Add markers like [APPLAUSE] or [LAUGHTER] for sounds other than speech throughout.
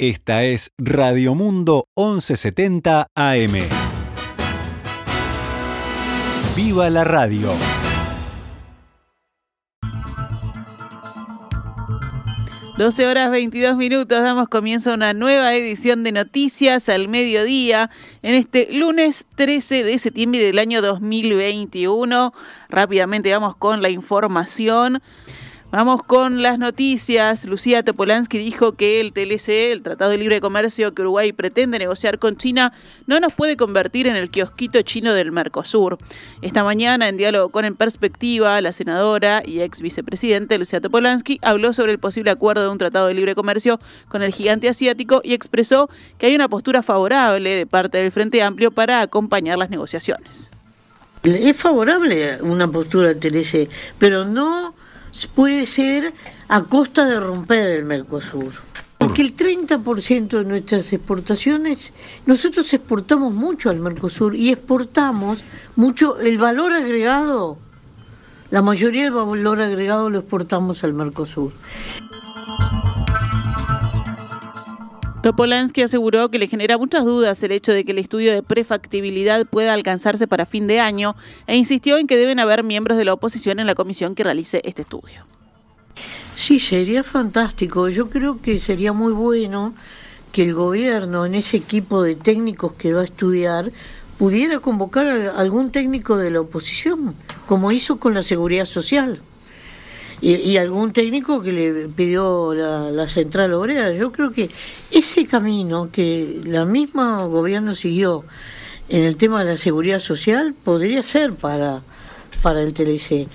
Esta es Radio Mundo 1170 AM. ¡Viva la radio! Doce horas 22 minutos, damos comienzo a una nueva edición de Noticias al Mediodía en este lunes 13 de septiembre del año 2021. Rápidamente vamos con la información. Vamos con las noticias. Lucía Topolansky dijo que el TLC, el Tratado de Libre Comercio que Uruguay pretende negociar con China, no nos puede convertir en el kiosquito chino del Mercosur. Esta mañana, en diálogo con En Perspectiva, la senadora y ex vicepresidente Lucía Topolansky habló sobre el posible acuerdo de un Tratado de Libre Comercio con el gigante asiático y expresó que hay una postura favorable de parte del Frente Amplio para acompañar las negociaciones. Es favorable una postura del TLC, pero no puede ser a costa de romper el Mercosur. Porque el 30% de nuestras exportaciones, nosotros exportamos mucho al Mercosur y exportamos mucho el valor agregado, la mayoría del valor agregado lo exportamos al Mercosur. Topolansky aseguró que le genera muchas dudas el hecho de que el estudio de prefactibilidad pueda alcanzarse para fin de año e insistió en que deben haber miembros de la oposición en la comisión que realice este estudio. Sí, sería fantástico. Yo creo que sería muy bueno que el gobierno, en ese equipo de técnicos que va a estudiar, pudiera convocar a algún técnico de la oposición, como hizo con la seguridad social y, algún técnico que le pidió la, central obrera. Yo creo que ese camino que la misma gobierno siguió en el tema de la seguridad social podría ser para, para el TLC.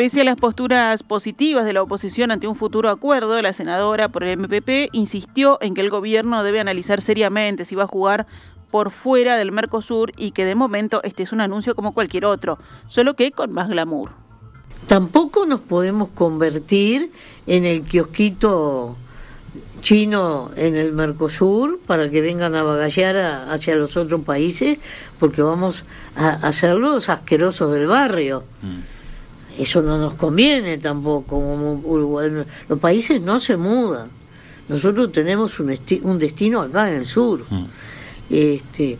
Pese a las posturas positivas de la oposición ante un futuro acuerdo, la senadora por el MPP insistió en que el gobierno debe analizar seriamente si va a jugar por fuera del Mercosur y que de momento este es un anuncio como cualquier otro, solo que con más glamour. Tampoco nos podemos convertir en el kiosquito chino en el Mercosur para que vengan a bagallar hacia los otros países, porque vamos a hacer los asquerosos del barrio. Mm. Eso no nos conviene tampoco. Uruguay. Los países no se mudan. Nosotros tenemos un, un destino acá en el sur. Mm. Este,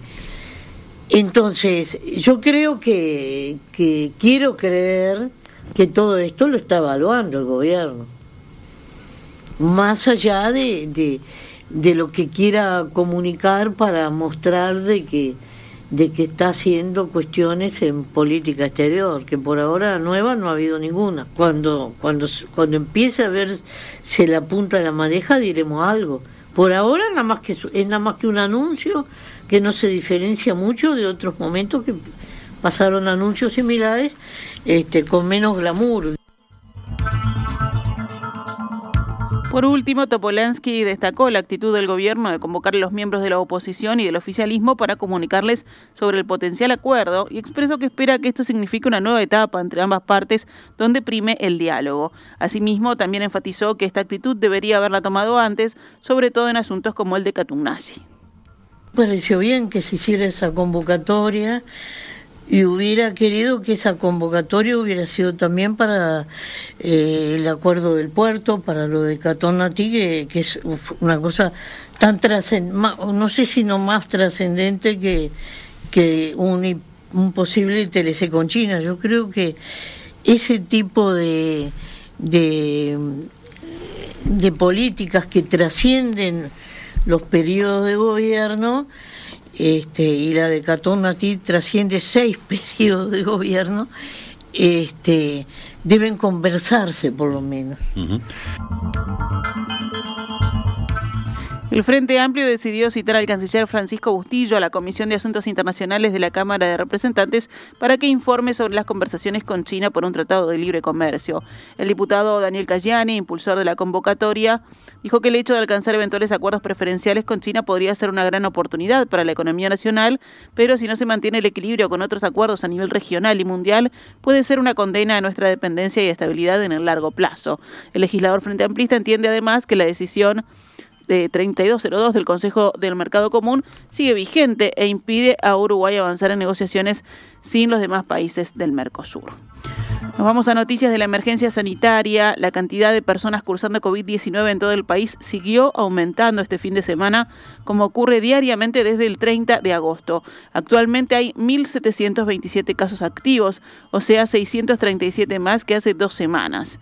entonces, yo creo que, que quiero creer que todo esto lo está evaluando el gobierno. Más allá de, lo que quiera comunicar para mostrar de que de que está haciendo cuestiones en política exterior, que por ahora nueva no ha habido ninguna. Cuando cuando cuando empiece a verse la punta de la madeja diremos algo. Por ahora nada más que es nada más que un anuncio que no se diferencia mucho de otros momentos que pasaron anuncios similares este, con menos glamour. Por último, Topolansky destacó la actitud del gobierno de convocar a los miembros de la oposición y del oficialismo para comunicarles sobre el potencial acuerdo y expresó que espera que esto signifique una nueva etapa entre ambas partes donde prime el diálogo. Asimismo, también enfatizó que esta actitud debería haberla tomado antes, sobre todo en asuntos como el de Catunasi. Pareció bien que se hiciera esa convocatoria y hubiera querido que esa convocatoria hubiera sido también para eh, el acuerdo del puerto, para lo de Catonati, que, que es una cosa tan trascendente, no sé si no más trascendente que, que un, posible TLC con China. Yo creo que ese tipo de, de, de políticas que trascienden los periodos de gobierno este, y la de Catón Nati trasciende seis [LAUGHS] periodos de gobierno, este, deben conversarse por lo menos. El Frente Amplio decidió citar al canciller Francisco Bustillo a la Comisión de Asuntos Internacionales de la Cámara de Representantes para que informe sobre las conversaciones con China por un tratado de libre comercio. El diputado Daniel Cayani, impulsor de la convocatoria, dijo que el hecho de alcanzar eventuales acuerdos preferenciales con China podría ser una gran oportunidad para la economía nacional, pero si no se mantiene el equilibrio con otros acuerdos a nivel regional y mundial, puede ser una condena a nuestra dependencia y estabilidad en el largo plazo. El legislador Frente Amplista entiende además que la decisión de 3202 del Consejo del Mercado Común sigue vigente e impide a Uruguay avanzar en negociaciones sin los demás países del Mercosur. Nos vamos a noticias de la emergencia sanitaria. La cantidad de personas cursando COVID-19 en todo el país siguió aumentando este fin de semana, como ocurre diariamente desde el 30 de agosto. Actualmente hay 1.727 casos activos, o sea, 637 más que hace dos semanas.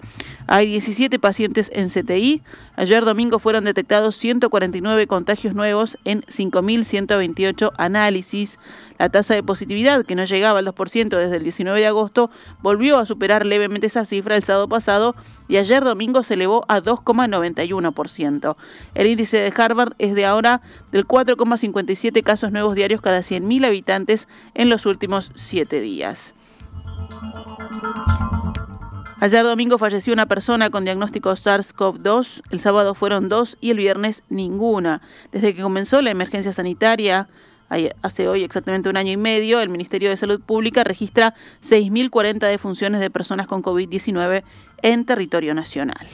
Hay 17 pacientes en CTI. Ayer domingo fueron detectados 149 contagios nuevos en 5.128 análisis. La tasa de positividad, que no llegaba al 2% desde el 19 de agosto, volvió a superar levemente esa cifra el sábado pasado y ayer domingo se elevó a 2,91%. El índice de Harvard es de ahora del 4,57 casos nuevos diarios cada 100.000 habitantes en los últimos siete días. Ayer domingo falleció una persona con diagnóstico SARS-CoV-2, el sábado fueron dos y el viernes ninguna. Desde que comenzó la emergencia sanitaria, hace hoy exactamente un año y medio, el Ministerio de Salud Pública registra 6.040 defunciones de personas con COVID-19 en territorio nacional.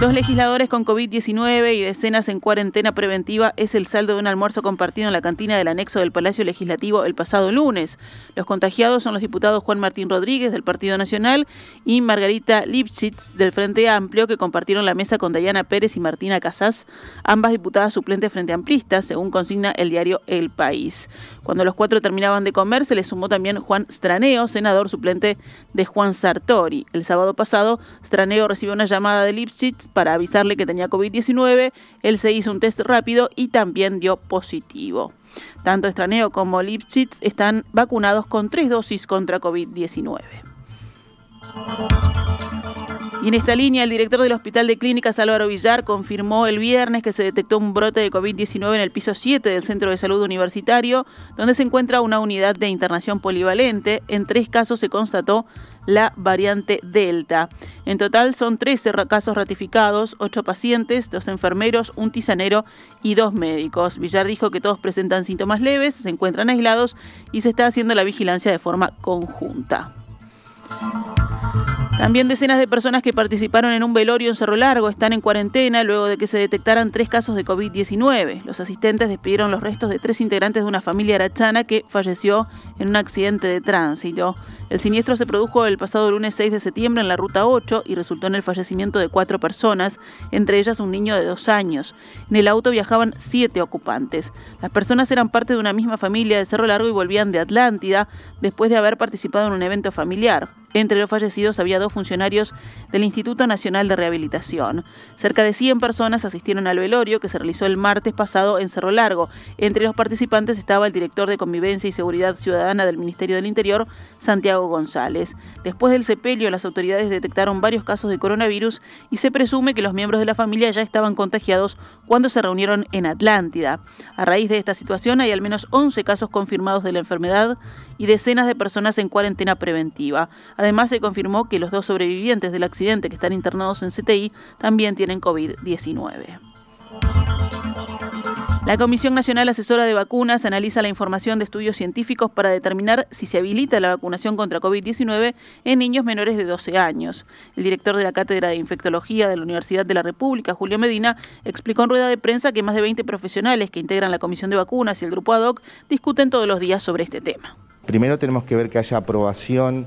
Dos legisladores con COVID-19 y decenas en cuarentena preventiva es el saldo de un almuerzo compartido en la cantina del anexo del Palacio Legislativo el pasado lunes. Los contagiados son los diputados Juan Martín Rodríguez del Partido Nacional y Margarita Lipschitz del Frente Amplio que compartieron la mesa con Dayana Pérez y Martina Casás, ambas diputadas suplentes Frente Amplistas, según consigna el diario El País. Cuando los cuatro terminaban de comer, se les sumó también Juan Straneo, senador suplente de Juan Sartori. El sábado pasado, Straneo recibió una llamada de Lipschitz para avisarle que tenía COVID-19. Él se hizo un test rápido y también dio positivo. Tanto Estraneo como Lipschitz están vacunados con tres dosis contra COVID-19. Y en esta línea, el director del Hospital de Clínicas, Álvaro Villar, confirmó el viernes que se detectó un brote de COVID-19 en el piso 7 del Centro de Salud Universitario, donde se encuentra una unidad de internación polivalente. En tres casos se constató la variante Delta. En total son 13 casos ratificados, 8 pacientes, 2 enfermeros, un tisanero y 2 médicos. Villar dijo que todos presentan síntomas leves, se encuentran aislados y se está haciendo la vigilancia de forma conjunta. También decenas de personas que participaron en un velorio en Cerro Largo están en cuarentena luego de que se detectaran tres casos de COVID-19. Los asistentes despidieron los restos de tres integrantes de una familia arachana que falleció en un accidente de tránsito. El siniestro se produjo el pasado lunes 6 de septiembre en la ruta 8 y resultó en el fallecimiento de cuatro personas, entre ellas un niño de dos años. En el auto viajaban siete ocupantes. Las personas eran parte de una misma familia de Cerro Largo y volvían de Atlántida después de haber participado en un evento familiar. Entre los fallecidos había dos funcionarios del Instituto Nacional de Rehabilitación. Cerca de 100 personas asistieron al velorio que se realizó el martes pasado en Cerro Largo. Entre los participantes estaba el director de Convivencia y Seguridad Ciudadana del Ministerio del Interior, Santiago González. Después del sepelio, las autoridades detectaron varios casos de coronavirus y se presume que los miembros de la familia ya estaban contagiados cuando se reunieron en Atlántida. A raíz de esta situación hay al menos 11 casos confirmados de la enfermedad y decenas de personas en cuarentena preventiva. Además, se confirmó que los dos sobrevivientes del accidente que están internados en CTI también tienen COVID-19. La Comisión Nacional Asesora de Vacunas analiza la información de estudios científicos para determinar si se habilita la vacunación contra COVID-19 en niños menores de 12 años. El director de la Cátedra de Infectología de la Universidad de la República, Julio Medina, explicó en rueda de prensa que más de 20 profesionales que integran la Comisión de Vacunas y el Grupo ADOC discuten todos los días sobre este tema. Primero tenemos que ver que haya aprobación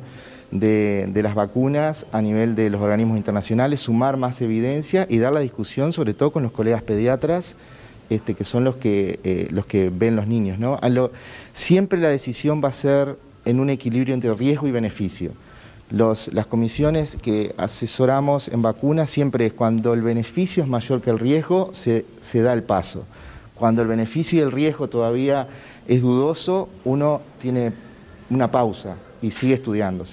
de, las vacunas a nivel de los organismos internacionales, sumar más evidencia y dar la discusión sobre todo con los colegas pediatras, este, que son los que, eh, los que ven los niños. ¿no? siempre la decisión va a ser en un equilibrio entre riesgo y beneficio. las comisiones que asesoramos en vacunas siempre es cuando el beneficio es mayor que el riesgo, se, se da el paso. Cuando el beneficio y el riesgo todavía es dudoso, uno tiene una pausa y sigue estudiando.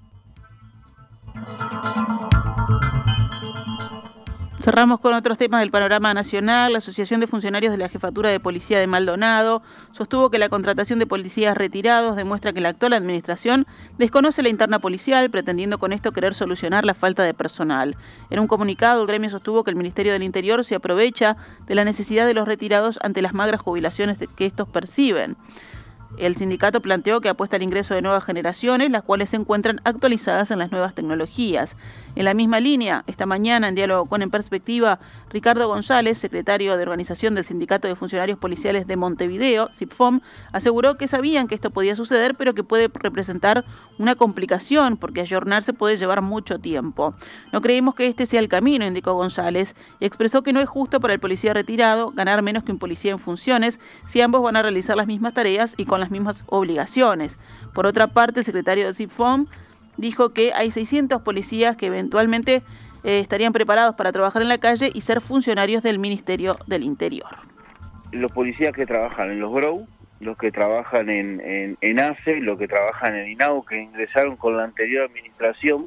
Cerramos con otros temas del panorama nacional. La Asociación de Funcionarios de la Jefatura de Policía de Maldonado sostuvo que la contratación de policías retirados demuestra que la actual administración desconoce la interna policial, pretendiendo con esto querer solucionar la falta de personal. En un comunicado, el gremio sostuvo que el Ministerio del Interior se aprovecha de la necesidad de los retirados ante las magras jubilaciones que estos perciben. El sindicato planteó que apuesta al ingreso de nuevas generaciones, las cuales se encuentran actualizadas en las nuevas tecnologías. En la misma línea, esta mañana, en diálogo con En Perspectiva, Ricardo González, secretario de organización del Sindicato de Funcionarios Policiales de Montevideo, SIPFOM, aseguró que sabían que esto podía suceder, pero que puede representar una complicación, porque ayornarse puede llevar mucho tiempo. No creímos que este sea el camino, indicó González, y expresó que no es justo para el policía retirado ganar menos que un policía en funciones si ambos van a realizar las mismas tareas y con las mismas obligaciones. Por otra parte, el secretario de SIPFOM dijo que hay 600 policías que eventualmente eh, estarían preparados para trabajar en la calle y ser funcionarios del Ministerio del Interior. Los policías que trabajan en los GROW, los que trabajan en, en, ACE, los que trabajan en INAU, que ingresaron con la anterior administración,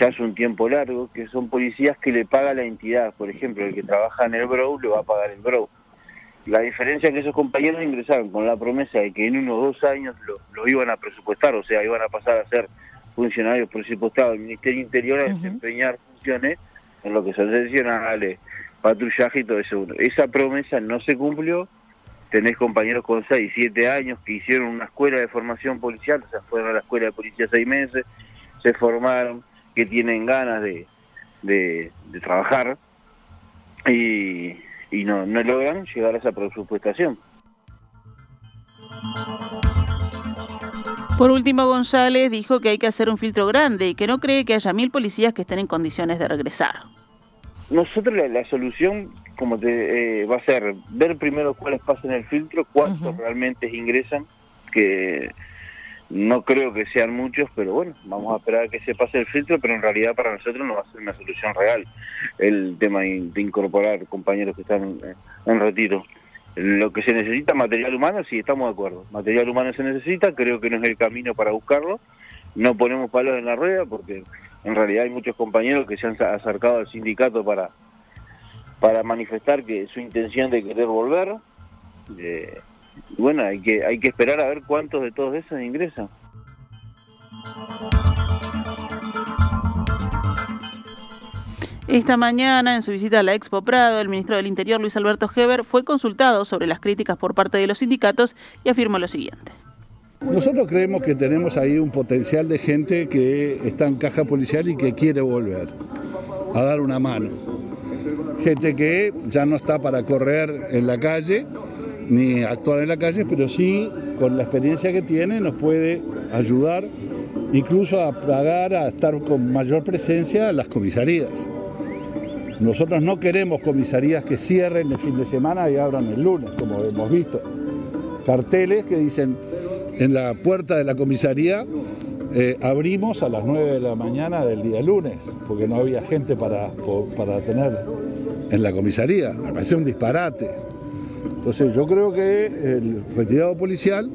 ya hace un tiempo largo, que son policías que le paga la entidad. Por ejemplo, el que trabaja en el BROW le va a pagar el BROW. La diferencia es que esos compañeros ingresaron con la promesa de que en unos dos años lo, iban a presupuestar, o sea, iban a pasar a ser funcionarios presupuestados del Ministerio Interior a desempeñar funciones en lo que son seccionales, patrullaje y todo eso. Esa promesa no se cumplió. Tenés compañeros con 6, 7 años que hicieron una escuela de formación policial, o sea, fueron a la escuela de policía seis meses, se formaron, que tienen ganas de, de, de trabajar y y no, no logran llegar a esa presupuestación. Por último, González dijo que hay que hacer un filtro grande y que no cree que haya mil policías que estén en condiciones de regresar. Nosotros la, solución como te, eh, va a ser ver primero cuáles pasan el filtro, cuántos realmente ingresan, que no creo que sean muchos, pero bueno, vamos a esperar a que se pase el filtro, pero en realidad para nosotros no va a ser una solución real el tema de incorporar compañeros que están en retiro. Lo que se necesita, material humano, sí, estamos de acuerdo. Material humano se necesita, creo que no es el camino para buscarlo. No ponemos palos en la rueda porque en realidad hay muchos compañeros que se han acercado al sindicato para, para manifestar que su intención de querer volver. Eh, bueno, hay que, hay que esperar a ver cuántos de todos esos ingresan. Esta mañana, en su visita a la Expo Prado, el ministro del Interior, Luis Alberto Heber, fue consultado sobre las críticas por parte de los sindicatos y afirmó lo siguiente. Nosotros creemos que tenemos ahí un potencial de gente que está en caja policial y que quiere volver a dar una mano. Gente que ya no está para correr en la calle, ni actuar en la calle, pero sí con la experiencia que tiene nos puede ayudar incluso a pagar, a estar con mayor presencia en las comisarías. Nosotros no queremos comisarías que cierren el fin de semana y abran el lunes, como hemos visto. Carteles que dicen en la puerta de la comisaría eh, abrimos a las 9 de la mañana del día lunes, porque no había gente para, para tener en la comisaría. Me parece un disparate. Entonces yo creo que el retirado policial,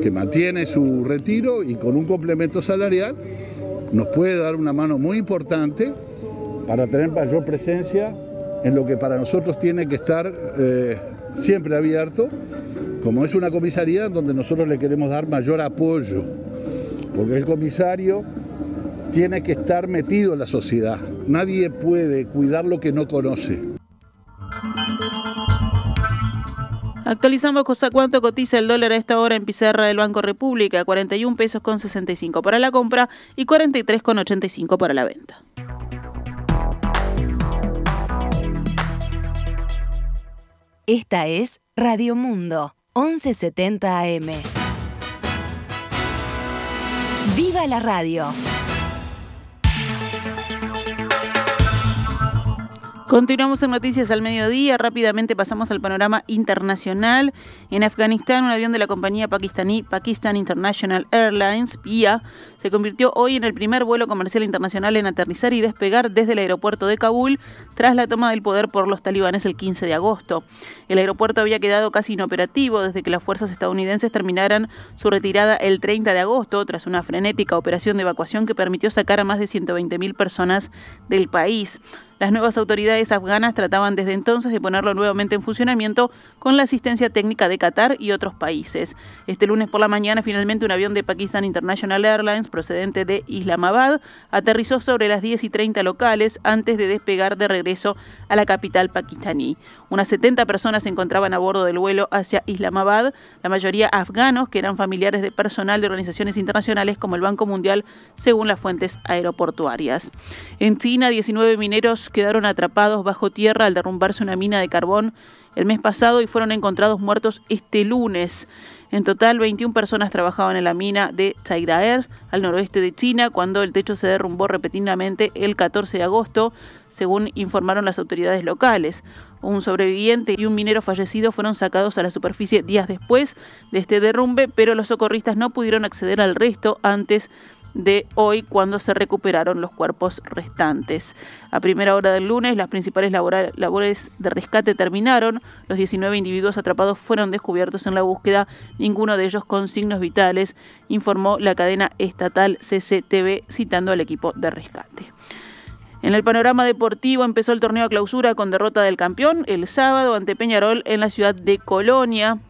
que mantiene su retiro y con un complemento salarial, nos puede dar una mano muy importante para tener mayor presencia en lo que para nosotros tiene que estar eh, siempre abierto, como es una comisaría donde nosotros le queremos dar mayor apoyo, porque el comisario tiene que estar metido en la sociedad, nadie puede cuidar lo que no conoce. Actualizamos cosa cuánto cotiza el dólar a esta hora en pizarra del Banco República, 41 pesos con 65 para la compra y 43 con 85 para la venta. Esta es Radio Mundo, 1170 AM. ¡Viva la radio! Continuamos en Noticias al Mediodía. Rápidamente pasamos al panorama internacional. En Afganistán, un avión de la compañía pakistaní Pakistan International Airlines, PIA, se convirtió hoy en el primer vuelo comercial internacional en aterrizar y despegar desde el aeropuerto de Kabul tras la toma del poder por los talibanes el 15 de agosto. El aeropuerto había quedado casi inoperativo desde que las fuerzas estadounidenses terminaran su retirada el 30 de agosto tras una frenética operación de evacuación que permitió sacar a más de 120.000 personas del país. Las nuevas autoridades afganas trataban desde entonces de ponerlo nuevamente en funcionamiento con la asistencia técnica de Qatar y otros países. Este lunes por la mañana, finalmente, un avión de Pakistan International Airlines procedente de Islamabad aterrizó sobre las 10 y 30 locales antes de despegar de regreso a la capital pakistaní. Unas 70 personas se encontraban a bordo del vuelo hacia Islamabad, la mayoría afganos que eran familiares de personal de organizaciones internacionales como el Banco Mundial, según las fuentes aeroportuarias. En China, 19 mineros quedaron atrapados bajo tierra al derrumbarse una mina de carbón el mes pasado y fueron encontrados muertos este lunes. En total, 21 personas trabajaban en la mina de Chaidaer, al noroeste de China, cuando el techo se derrumbó repetidamente el 14 de agosto, según informaron las autoridades locales. Un sobreviviente y un minero fallecido fueron sacados a la superficie días después de este derrumbe, pero los socorristas no pudieron acceder al resto antes de hoy cuando se recuperaron los cuerpos restantes. A primera hora del lunes las principales labores de rescate terminaron, los 19 individuos atrapados fueron descubiertos en la búsqueda, ninguno de ellos con signos vitales, informó la cadena estatal CCTV citando al equipo de rescate. En el panorama deportivo empezó el torneo a clausura con derrota del campeón el sábado ante Peñarol en la ciudad de Colonia.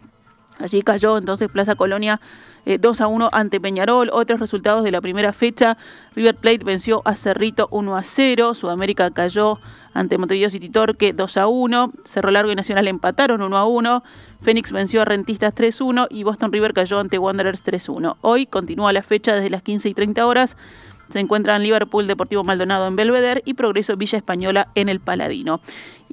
Allí cayó entonces Plaza Colonia 2 eh, a 1 ante Peñarol. Otros resultados de la primera fecha. River Plate venció a Cerrito 1 a 0. Sudamérica cayó ante Montevideo City Torque 2 a 1. Cerro Largo y Nacional empataron 1 a 1. Fénix venció a Rentistas 3 a 1 y Boston River cayó ante Wanderers 3 a 1. Hoy continúa la fecha desde las 15 y 30 horas. Se encuentran Liverpool Deportivo Maldonado en Belvedere y Progreso Villa Española en el Paladino.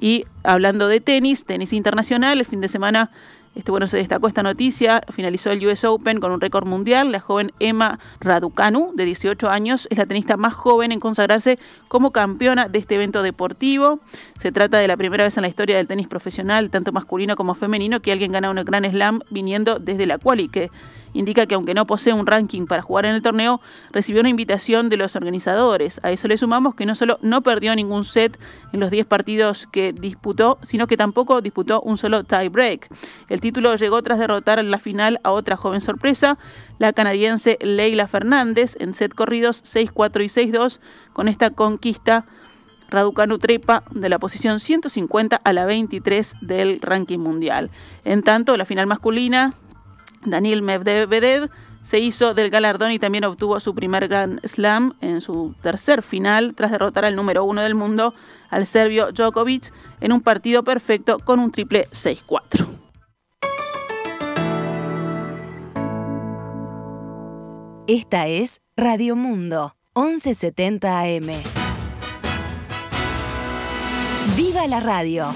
Y hablando de tenis, tenis internacional, el fin de semana este, bueno, se destacó esta noticia, finalizó el US Open con un récord mundial. La joven Emma Raducanu, de 18 años, es la tenista más joven en consagrarse como campeona de este evento deportivo. Se trata de la primera vez en la historia del tenis profesional, tanto masculino como femenino, que alguien gana un gran slam viniendo desde la quali, que indica que aunque no posee un ranking para jugar en el torneo, recibió una invitación de los organizadores. A eso le sumamos que no solo no perdió ningún set en los 10 partidos que disputó, sino que tampoco disputó un solo tie break. El título llegó tras derrotar en la final a otra joven sorpresa, la canadiense Leila Fernández, en set corridos 6-4 y 6-2. Con esta conquista, Raducanu trepa de la posición 150 a la 23 del ranking mundial. En tanto, la final masculina Daniel Medvedev se hizo del galardón y también obtuvo su primer Grand Slam en su tercer final tras derrotar al número uno del mundo, al serbio Djokovic, en un partido perfecto con un triple 6-4. Esta es Radio Mundo, 1170 AM. ¡Viva la radio!